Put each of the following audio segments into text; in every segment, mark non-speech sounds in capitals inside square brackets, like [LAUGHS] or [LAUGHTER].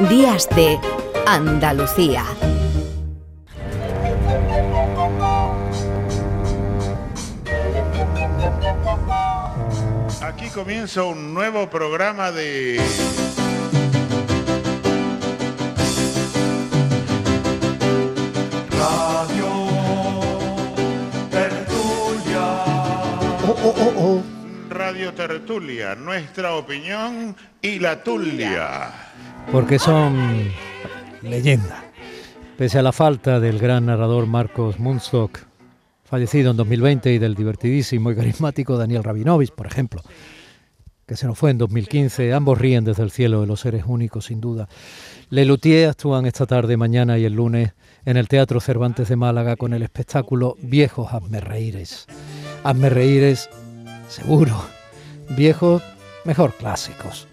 Días de Andalucía. Aquí comienza un nuevo programa de... Radio Tertulia. Oh, oh, oh, oh. Radio Tertulia, nuestra opinión y la tulia. Porque son leyenda. Pese a la falta del gran narrador Marcos Munstock, fallecido en 2020, y del divertidísimo y carismático Daniel Rabinovich, por ejemplo, que se nos fue en 2015, ambos ríen desde el cielo de los seres únicos, sin duda. Lelutier actúan esta tarde, mañana y el lunes en el Teatro Cervantes de Málaga con el espectáculo Viejos Hazme Reíres. Hazme Reíres, seguro. Viejos, mejor clásicos.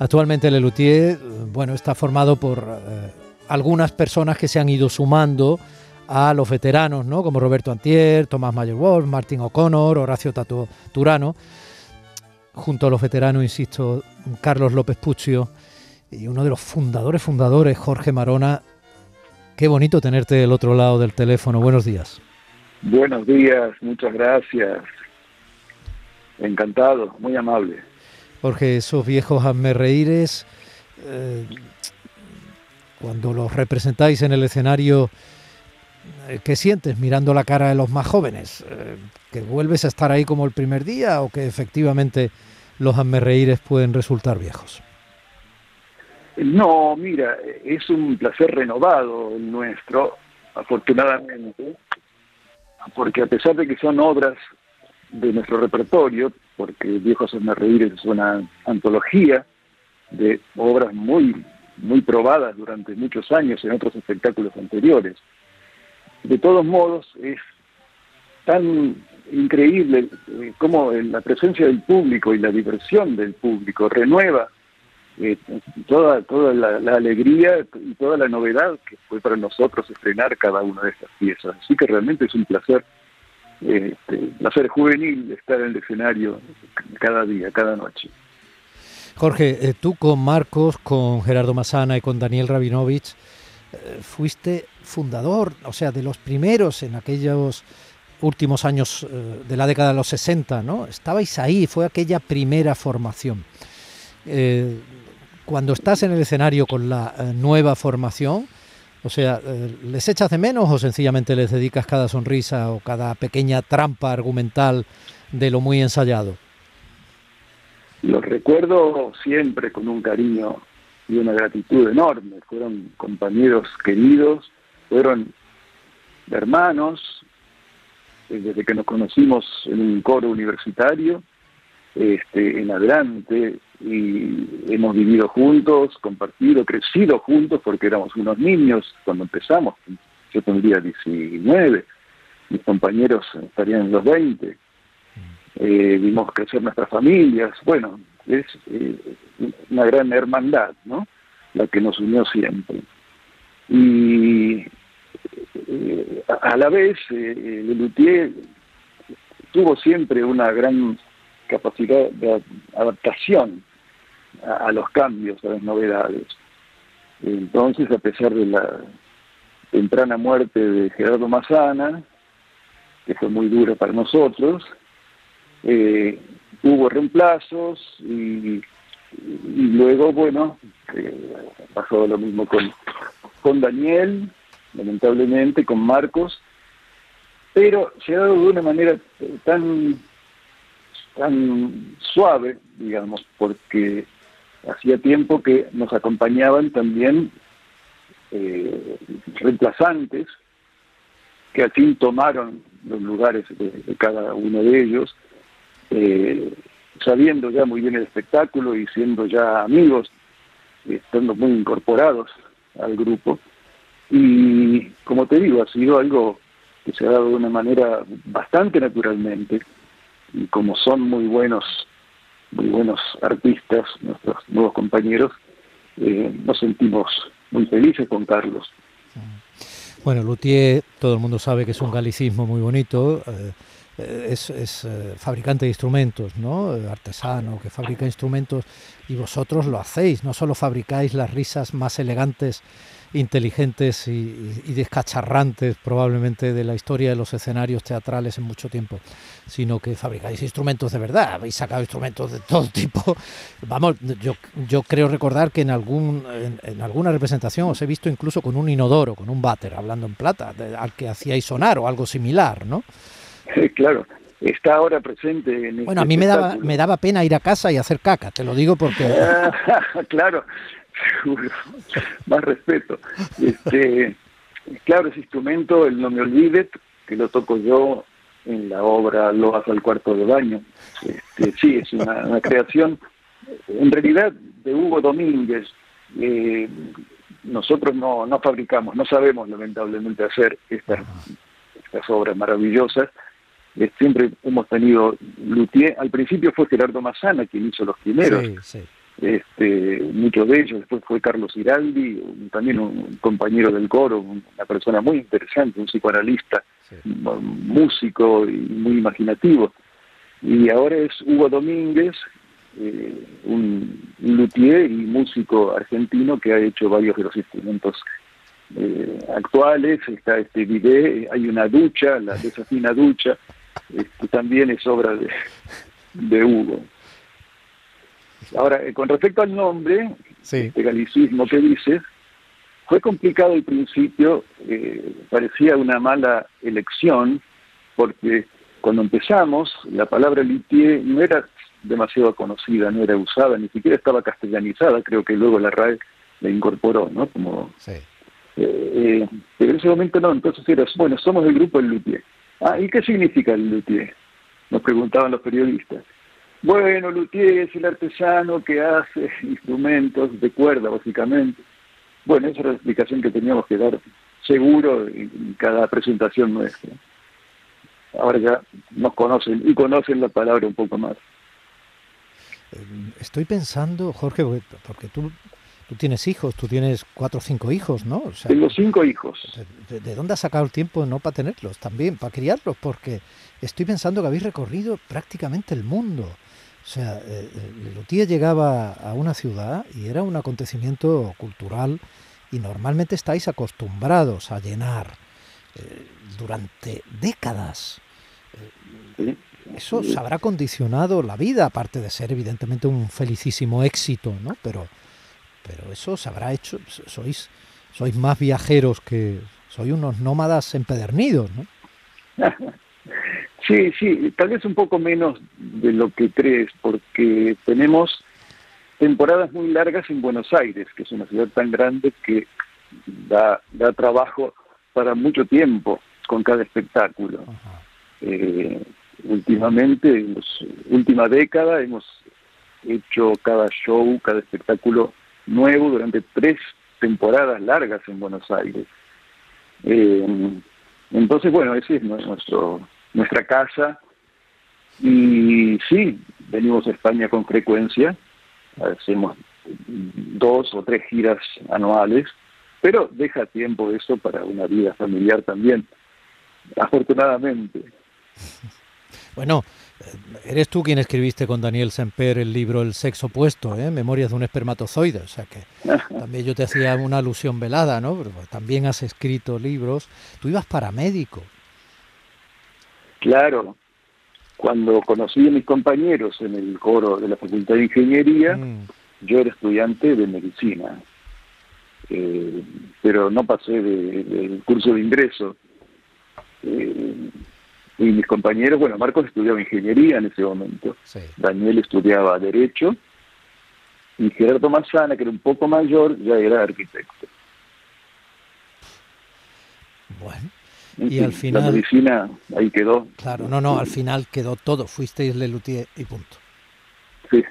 Actualmente Lelutier, bueno, está formado por eh, algunas personas que se han ido sumando a los veteranos, ¿no? Como Roberto Antier, Tomás Mayer Wolf, Martín O'Connor, Horacio Tato Turano. Junto a los veteranos, insisto, Carlos López Puccio y uno de los fundadores, fundadores, Jorge Marona. Qué bonito tenerte del otro lado del teléfono. Buenos días. Buenos días, muchas gracias. Encantado, muy amable. Jorge, esos viejos hazme reíres, eh, cuando los representáis en el escenario, eh, ¿qué sientes mirando la cara de los más jóvenes? Eh, ¿Que vuelves a estar ahí como el primer día o que efectivamente los hazme reíres pueden resultar viejos? No, mira, es un placer renovado el nuestro, afortunadamente, porque a pesar de que son obras de nuestro repertorio, porque Viejos Hazme Reír es una antología de obras muy, muy probadas durante muchos años en otros espectáculos anteriores. De todos modos, es tan increíble eh, cómo la presencia del público y la diversión del público renueva eh, toda, toda la, la, alegría y toda la novedad que fue para nosotros estrenar cada una de estas piezas. Así que realmente es un placer este, placer juvenil estar en el escenario cada día, cada noche. Jorge, eh, tú con Marcos, con Gerardo Masana y con Daniel Rabinovich, eh, fuiste fundador, o sea, de los primeros en aquellos últimos años eh, de la década de los 60, ¿no? Estabais ahí, fue aquella primera formación. Cuando estás en el escenario con la nueva formación, o sea, eh, ¿les echas de menos o sencillamente les dedicas cada sonrisa o cada pequeña trampa argumental de lo muy ensayado? Los recuerdo siempre con un cariño y una gratitud enorme. Fueron compañeros queridos, fueron hermanos, desde que nos conocimos en un coro universitario, este, en adelante, y hemos vivido juntos, compartido, crecido juntos, porque éramos unos niños cuando empezamos. Yo tendría 19, mis compañeros estarían en los 20. Eh, vimos crecer nuestras familias. Bueno, es eh, una gran hermandad, ¿no? La que nos unió siempre. Y eh, a la vez, eh, Lelutier tuvo siempre una gran capacidad de adaptación a, los cambios, a las novedades. Entonces, a pesar de la temprana muerte de Gerardo Mazana, que fue muy dura para nosotros, eh, hubo reemplazos y, luego, bueno, eh, pasó lo mismo con, con Daniel, lamentablemente, con Marcos, pero se de una manera tan tan suave, digamos, porque hacía tiempo que nos acompañaban también eh, reemplazantes que al fin tomaron los lugares de, cada uno de ellos, eh, sabiendo ya muy bien el espectáculo y siendo ya amigos, estando muy incorporados al grupo. Y como te digo, ha sido algo que se ha dado de una manera bastante naturalmente, y como son muy buenos muy buenos artistas, nuestros nuevos compañeros, eh, nos sentimos muy felices con Carlos. Bueno, Luthier, todo el mundo sabe que es un galicismo muy bonito. Eh, es, es eh, fabricante de instrumentos, ¿no? Eh, artesano que fabrica instrumentos y vosotros lo hacéis, no solo fabricáis las risas más elegantes inteligentes y, descacharrantes probablemente de la historia de los escenarios teatrales en mucho tiempo, sino que fabricáis instrumentos de verdad, habéis sacado instrumentos de todo tipo. Vamos, yo, yo creo recordar que en, algún, en, alguna representación os he visto incluso con un inodoro, con un váter, hablando en plata, al que hacíais sonar o algo similar, ¿no? [LAUGHS] claro está ahora presente en este Bueno, a mí me daba, me daba pena ir a casa y hacer caca, te lo digo porque... [LAUGHS] claro, seguro, más respeto. Este, claro, ese instrumento, el No Me Olvides, que lo toco yo en la obra Lo hace al cuarto de baño. Este, sí, es una, creación, en realidad, de Hugo Domínguez. Eh, nosotros no, no fabricamos, no sabemos lamentablemente hacer estas, estas obras maravillosas. Eh, siempre hemos tenido luthier, al principio fue Gerardo Massana quien hizo los primeros. Sí, sí. Este, muchos de ellos, después fue Carlos Iraldi, también un compañero del coro, una persona muy interesante, un psicoanalista, músico y muy imaginativo. Y ahora es Hugo Domínguez, eh, un, luthier y músico argentino que ha hecho varios de los instrumentos eh, actuales, está este video, hay una ducha, la [LAUGHS] desafina ducha, este, también es obra de, de Hugo. Ahora, eh, con respecto al nombre, este galicismo que dices, fue complicado al principio, eh, parecía una mala elección, porque cuando empezamos, la palabra litier no era demasiado conocida, no era usada, ni siquiera estaba castellanizada, creo que luego la RAE la incorporó, ¿no? Como, eh, pero en ese momento no, entonces era, bueno, somos el grupo del luthier. Ah, ¿y qué significa el luthier? Nos preguntaban los periodistas. Bueno, luthier es el artesano que hace [LAUGHS] instrumentos de cuerda, básicamente. Bueno, esa era la explicación que teníamos que dar seguro en cada presentación nuestra. Ahora ya nos conocen y conocen la palabra un poco más. Eh, estoy pensando, Jorge, porque tú, tú tienes hijos, tú tienes cuatro o cinco hijos, ¿no? Tengo cinco hijos. ¿de, ¿De, dónde has sacado el tiempo no para tenerlos también, para criarlos? Porque estoy pensando que habéis recorrido prácticamente el mundo. O sea, eh, eh Lutier llegaba a una ciudad y era un acontecimiento cultural y normalmente estáis acostumbrados a llenar eh, durante décadas. Eh, eso os habrá condicionado la vida, aparte de ser evidentemente un felicísimo éxito, ¿no? Pero, pero eso os habrá hecho, sois, sois más viajeros que, sois unos nómadas empedernidos, ¿no? [LAUGHS] Sí, sí, tal vez un poco menos de lo que crees, porque tenemos temporadas muy largas en Buenos Aires, que es una ciudad tan grande que da, da trabajo para mucho tiempo con cada espectáculo. Eh, últimamente, en la última década, hemos hecho cada show, cada espectáculo nuevo durante tres temporadas largas en Buenos Aires. Eh, entonces, bueno, ese es nuestro nuestra casa. Y sí, venimos a España con frecuencia, hacemos dos o tres giras anuales, pero deja tiempo eso para una vida familiar también, afortunadamente. Bueno, eres tú quien escribiste con Daniel Semper el libro El sexo opuesto, ¿eh? Memorias de un espermatozoide, o sea que [LAUGHS] también yo te hacía una alusión velada, ¿no? Pero también has escrito libros. Tú ibas paramédico, Claro, cuando conocí a mis compañeros en el coro de la Facultad de Ingeniería, mm. yo era estudiante de medicina, eh, pero no pasé del curso de ingreso. Eh, y mis compañeros, bueno, Marcos estudiaba ingeniería en ese momento, Daniel estudiaba derecho, y Gerardo Manzana, que era un poco mayor, ya era arquitecto. Bueno, y al final... La medicina ahí quedó. Claro, no, no, al final quedó todo. Fuisteis Lelutier y punto. Sí,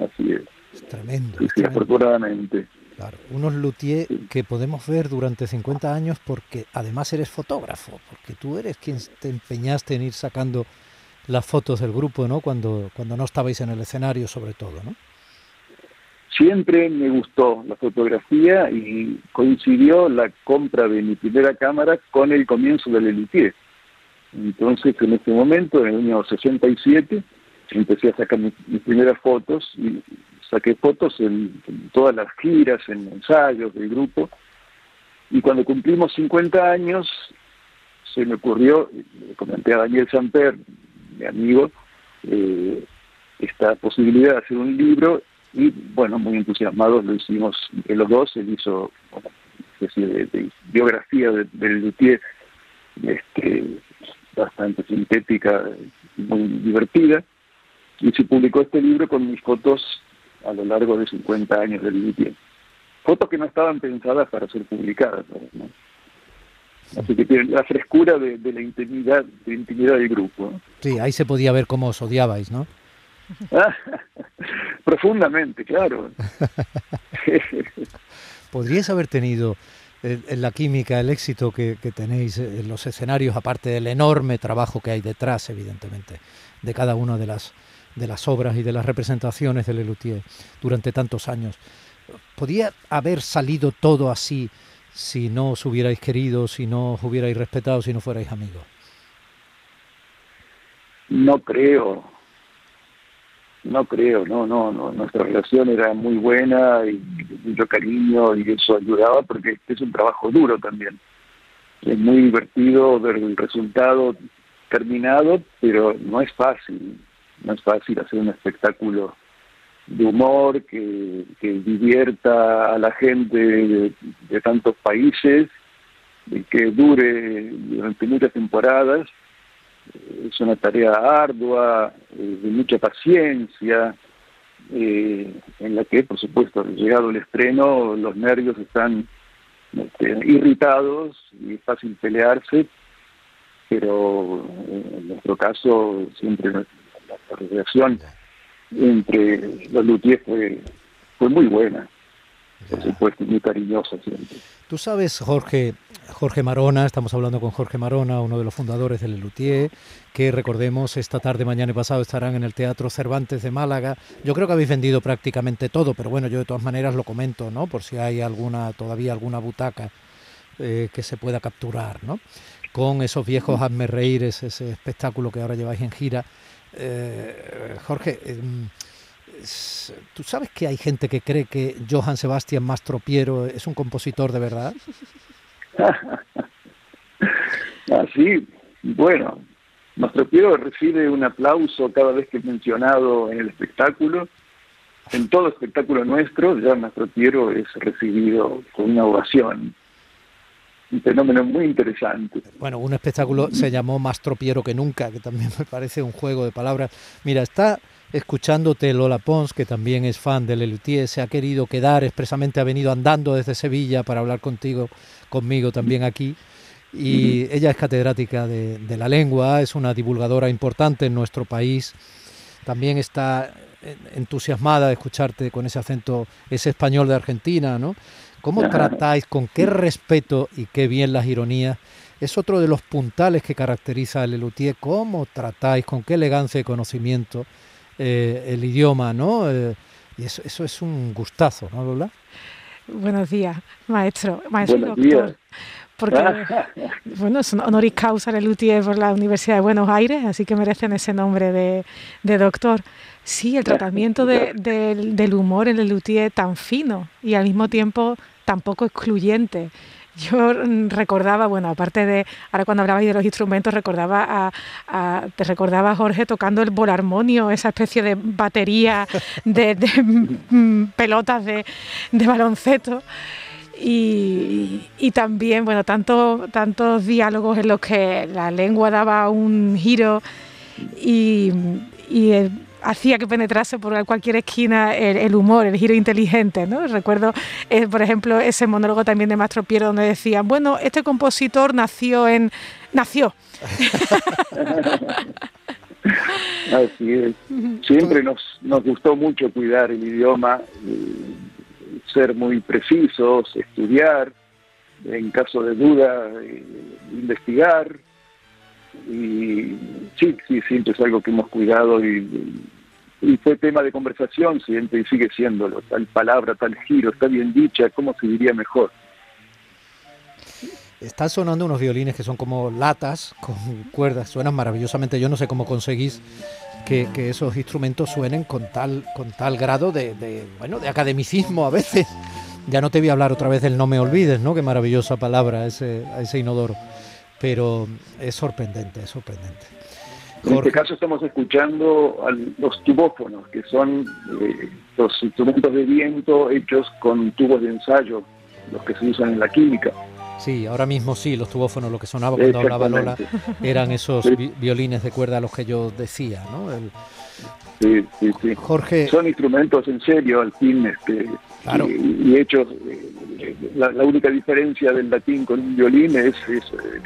así es. Es tremendo. Sí, afortunadamente. Claro, unos luthier que podemos ver durante 50 años porque además eres fotógrafo, porque tú eres quien te empeñaste en ir sacando las fotos del grupo, ¿no? Cuando, cuando no estabais en el escenario sobre todo, ¿no? Siempre me gustó la fotografía y coincidió la compra de mi primera cámara con el comienzo del Elitier. Entonces, en ese momento, en el año 67, empecé a sacar mis, primeras fotos y saqué fotos en, todas las giras, en ensayos del grupo. Y cuando cumplimos 50 años, se me ocurrió, le comenté a Daniel Samper, mi amigo, eh, esta posibilidad de hacer un libro y bueno, muy entusiasmados lo hicimos los dos, él hizo una especie de, biografía del de este, bastante sintética muy divertida, y se publicó este libro con mis fotos a lo largo de 50 años del Luthier. Fotos que no estaban pensadas para ser publicadas, Así que tiene la frescura de, la intimidad, de intimidad del grupo. Sí, ahí se podía ver cómo os odiabais, ¿no? [LAUGHS] Profundamente, claro. [LAUGHS] ¿Podríais haber tenido en eh, la química el éxito que, tenéis en los escenarios, aparte del enorme trabajo que hay detrás, evidentemente, de cada una de las, de las obras y de las representaciones de Lelutier durante tantos años? ¿Podría haber salido todo así si no os hubierais querido, si no os hubierais respetado, si no fuerais amigos? No creo, no creo, no, no, no. Nuestra relación era muy buena y mucho cariño y eso ayudaba porque es un trabajo duro también. Es muy divertido ver el resultado terminado, pero no es fácil. No es fácil hacer un espectáculo de humor que, divierta a la gente de, tantos países, que dure durante muchas temporadas. Es una tarea ardua, eh, de mucha paciencia, eh, en la que, por supuesto, llegado el estreno, los nervios están este, irritados y es fácil pelearse, pero eh, en nuestro caso siempre la, relación entre los luthiers fue, fue muy buena, por supuesto, muy cariñosa siempre. Tú sabes, Jorge, Jorge Marona, estamos hablando con Jorge Marona, uno de los fundadores del Luthier, que recordemos esta tarde, mañana y pasado estarán en el Teatro Cervantes de Málaga. Yo creo que habéis vendido prácticamente todo, pero bueno, yo de todas maneras lo comento, ¿no? Por si hay alguna, todavía alguna butaca eh, que se pueda capturar, ¿no? Con esos viejos hazme ese espectáculo que ahora lleváis en gira. Eh, Jorge, em, ¿Tú sabes que hay gente que cree que Johann Sebastian Mastropiero es un compositor de verdad? [LAUGHS] Así, bueno, Mastropiero recibe un aplauso cada vez que es mencionado en el espectáculo. En todo espectáculo nuestro, ya Mastropiero es recibido con una ovación. Un fenómeno muy interesante. Bueno, un espectáculo se llamó Más tropiero que nunca, que también me parece un juego de palabras. Mira, está escuchándote Lola Pons, que también es fan de Lelutier, se ha querido quedar, expresamente ha venido andando desde Sevilla para hablar contigo, conmigo también aquí. Y ella es catedrática de, la lengua, es una divulgadora importante en nuestro país. También está entusiasmada de escucharte con ese acento, ese español de Argentina, ¿no? ¿Cómo tratáis, con qué respeto y qué bien las ironías? Es otro de los puntales que caracteriza a Lelutier. ¿Cómo tratáis, con qué elegancia y conocimiento eh, el idioma, ¿no? Eh, y eso, eso es un gustazo, ¿no, Lola? Buenos días, maestro, maestro doctor. Porque, [LAUGHS] bueno, es un honoris causa de Luthier por la Universidad de Buenos Aires, así que merecen ese nombre de, de doctor. Sí, el tratamiento de, [LAUGHS] del humor en el Luthier tan fino y al mismo tiempo tan poco excluyente. Yo recordaba, bueno, aparte de, ahora cuando hablabais de los instrumentos, recordaba a, te recordaba a Jorge tocando el bolarmonio, esa especie de batería de, mm, pelotas de, baloncesto. Y, también, bueno, tanto, tantos diálogos en los que la lengua daba un giro y hacía que penetrase por cualquier esquina el, humor, el giro inteligente. ¿no? Recuerdo, eh, por ejemplo, ese monólogo también de Mastro Piero donde decían, bueno, este compositor nació en... nació. [LAUGHS] Así es. Siempre nos, nos gustó mucho cuidar el idioma, eh, ser muy precisos, estudiar, en caso de duda, eh, investigar. Y sí, sí, siempre es algo que hemos cuidado y, y fue tema de conversación y sigue siéndolo. Tal palabra, tal giro, está bien dicha, ¿cómo se diría mejor? están sonando unos violines que son como latas con cuerdas, suenan maravillosamente. Yo no sé cómo conseguís que, esos instrumentos suenen con tal, con tal grado de, bueno, de academicismo a veces. Ya no te voy a hablar otra vez del no me olvides, ¿no? Qué maravillosa palabra ese, ese inodoro. Pero es sorprendente, es sorprendente. En este caso estamos escuchando a los tubófonos, que son eh, los instrumentos de viento hechos con tubos de ensayo, los que se usan en la química. Sí, ahora mismo sí, los tubófonos, lo que sonaba cuando hablaba Lola, eran esos violines de cuerda a los que yo decía, ¿no? Sí, sí, sí. Jorge... Son instrumentos en serio, al fin, este, y, hechos... Eh, la, única diferencia del latín con un violín es, eh,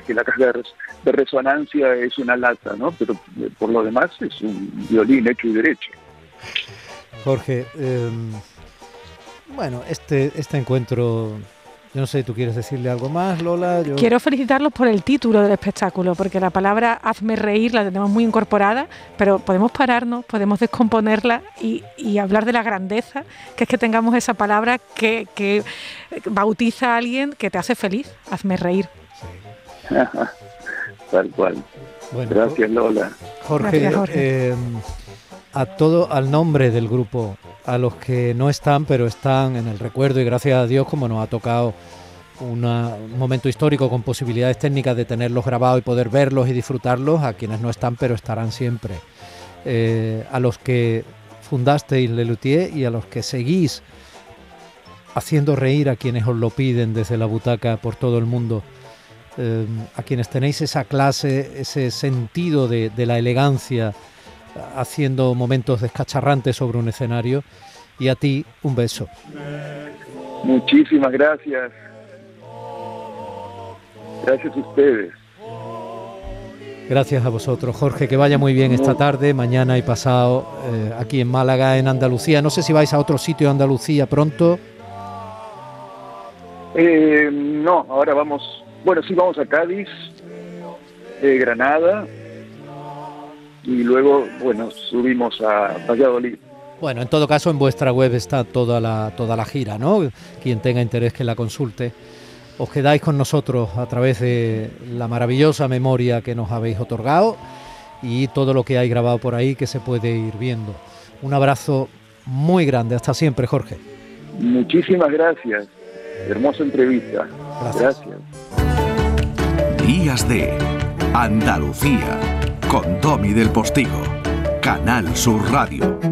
que la caja de, resonancia es una lata, ¿no? Pero eh, por lo demás es un violín hecho y derecho. Jorge, em, bueno, este, este encuentro yo no sé, ¿tú quieres decirle algo más, Lola? Quiero felicitarlos por el título del espectáculo, porque la palabra hazme reír la tenemos muy incorporada, pero podemos pararnos, podemos descomponerla y, hablar de la grandeza, que es que tengamos esa palabra que, bautiza a alguien que te hace feliz, hazme reír. [LAUGHS] Tal cual. Gracias, Lola. Jorge, eh, a todo, al nombre del grupo a los que no están, pero están en el recuerdo y gracias a Dios como nos ha tocado un momento histórico con posibilidades técnicas de tenerlos grabados y poder verlos y disfrutarlos, a quienes no están, pero estarán siempre. Eh, a los que fundasteis Lelutier y a los que seguís haciendo reír a quienes os lo piden desde la butaca por todo el mundo, eh, a quienes tenéis esa clase, ese sentido de la elegancia, haciendo momentos descacharrantes sobre un escenario. Y a ti, un beso. Muchísimas gracias. Gracias a ustedes. Gracias a vosotros, Jorge. Que vaya muy bien esta tarde, mañana y pasado, eh, aquí en Málaga, en Andalucía. No sé si vais a otro sitio de Andalucía pronto. Eh, no, ahora vamos, bueno, sí vamos a Cádiz, eh, Granada, y luego, bueno, subimos a Valladolid. Bueno, en todo caso, en vuestra web está toda la, toda la gira, ¿no? Quien tenga interés que la consulte. Os quedáis con nosotros a través de la maravillosa memoria que nos habéis otorgado y todo lo que hay grabado por ahí que se puede ir viendo. Un abrazo muy grande. Hasta siempre, Jorge. Muchísimas gracias. Hermosa entrevista. gracias. Días de Andalucía con Tommy del Postigo, Canal Sur Radio.